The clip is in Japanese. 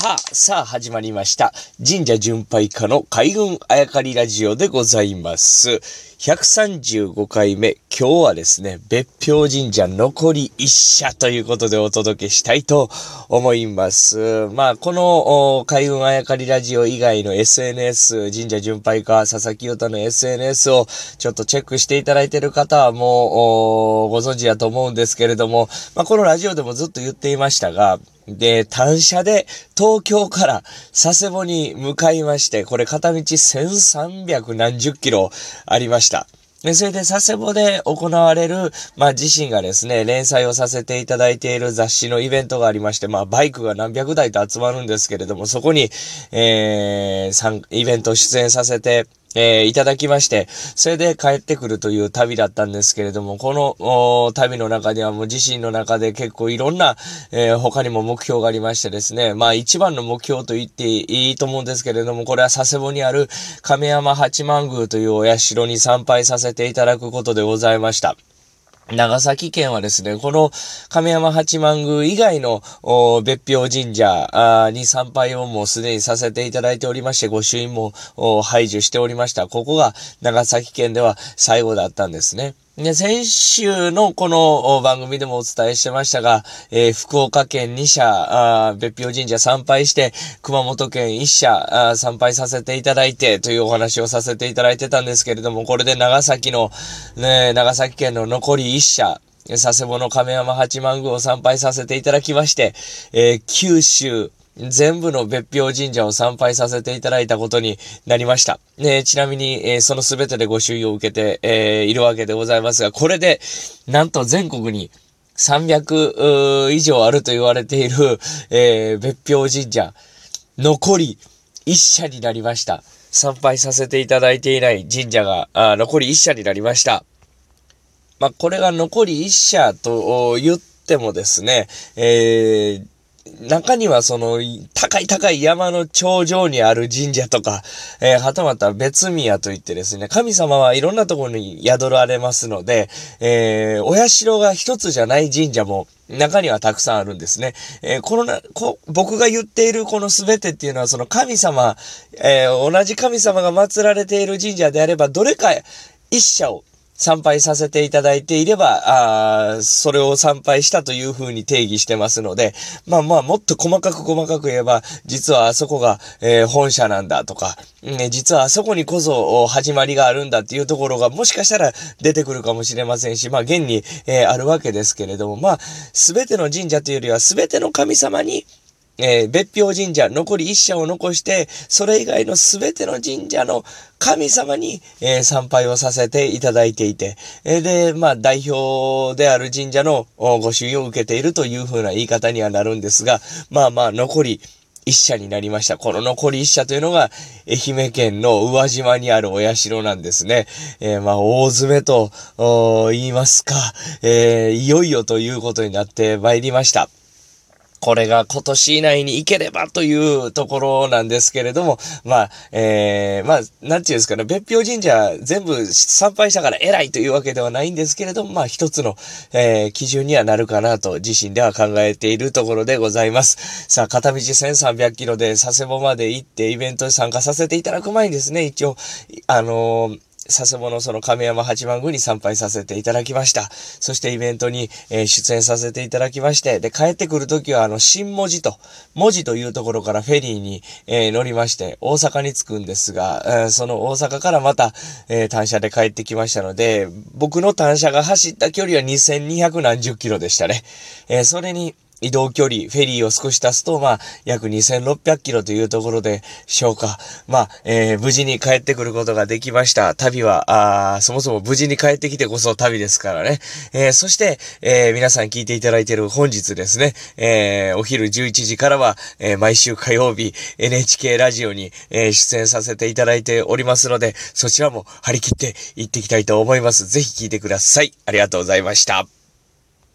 さあ、さあ始まりました。神社巡拝家の海軍あやかりラジオでございます。135回目。今日はですね、別表神社残り一社ということでお届けしたいと思います。まあ、この海軍あやかりラジオ以外の SNS、神社巡拝家、佐々木太の SNS をちょっとチェックしていただいている方はもうご存知だと思うんですけれども、まあ、このラジオでもずっと言っていましたが、で、単車で東京から佐世保に向かいまして、これ片道1300何十キロありました。で、それで佐世保で行われる、まあ自身がですね、連載をさせていただいている雑誌のイベントがありまして、まあバイクが何百台と集まるんですけれども、そこに、えー、イベント出演させてえー、いただきまして、それで帰ってくるという旅だったんですけれども、この旅の中ではもう自身の中で結構いろんな、えー、他にも目標がありましてですね、まあ一番の目標と言っていいと思うんですけれども、これは佐世保にある亀山八幡宮というお社に参拝させていただくことでございました。長崎県はですね、この亀山八幡宮以外の別表神社に参拝をもうすでにさせていただいておりまして、御朱印も排除しておりました。ここが長崎県では最後だったんですね。で、先週のこの番組でもお伝えしてましたが、えー、福岡県2社、別表神社参拝して、熊本県1社参拝させていただいてというお話をさせていただいてたんですけれども、これで長崎の、ね、長崎県の残り1社、佐世保の亀山八幡宮を参拝させていただきまして、えー、九州、全部の別表神社を参拝させていただいたことになりました。ね、ちなみに、えー、その全てでご注意を受けて、えー、いるわけでございますが、これで、なんと全国に300以上あると言われている、えー、別表神社、残り1社になりました。参拝させていただいていない神社が、あ残り1社になりました。まあ、これが残り1社と言ってもですね、えー、中にはその、高い高い山の頂上にある神社とか、えー、はたまた別宮といってですね、神様はいろんなところに宿られますので、えー、お社が一つじゃない神社も中にはたくさんあるんですね。えー、このな、こ、僕が言っているこの全てっていうのはその神様、えー、同じ神様が祀られている神社であれば、どれか一社を参拝させていただいていれば、あそれを参拝したというふうに定義してますので、まあまあ、もっと細かく細かく言えば、実はあそこが、えー、本社なんだとか、ね、実はあそこにこそ始まりがあるんだっていうところがもしかしたら出てくるかもしれませんし、まあ現に、えー、あるわけですけれども、まあ、すべての神社というよりはすべての神様にえー、別表神社、残り一社を残して、それ以外のすべての神社の神様に、えー、参拝をさせていただいていて、えー、で、まあ、代表である神社のご朱印を受けているというふうな言い方にはなるんですが、まあまあ、残り一社になりました。この残り一社というのが、愛媛県の宇和島にあるお社なんですね。えー、まあ、大詰めと言いますか、えー、いよいよということになってまいりました。これが今年以内に行ければというところなんですけれども、まあ、えー、まあ、なんていうんですかね、別表神社全部参拝したから偉いというわけではないんですけれども、まあ一つの、えー、基準にはなるかなと自身では考えているところでございます。さあ、片道1300キロで佐世保まで行ってイベントに参加させていただく前にですね、一応、あのー佐世保のその亀山八幡宮に参拝させていただきました。そしてイベントに、えー、出演させていただきまして、で、帰ってくるときはあの、新文字と、文字というところからフェリーに、えー、乗りまして、大阪に着くんですが、えー、その大阪からまた、えー、単車で帰ってきましたので、僕の単車が走った距離は2200何十キロでしたね。え、それに、移動距離、フェリーを少し足すと、まあ、約2600キロというところでしょうか。まあ、えー、無事に帰ってくることができました。旅は、あそもそも無事に帰ってきてこそ旅ですからね。えー、そして、えー、皆さん聞いていただいている本日ですね、え、お昼11時からは、え、毎週火曜日、NHK ラジオに、え、出演させていただいておりますので、そちらも張り切って行ってきたいと思います。ぜひ聞いてください。ありがとうございました。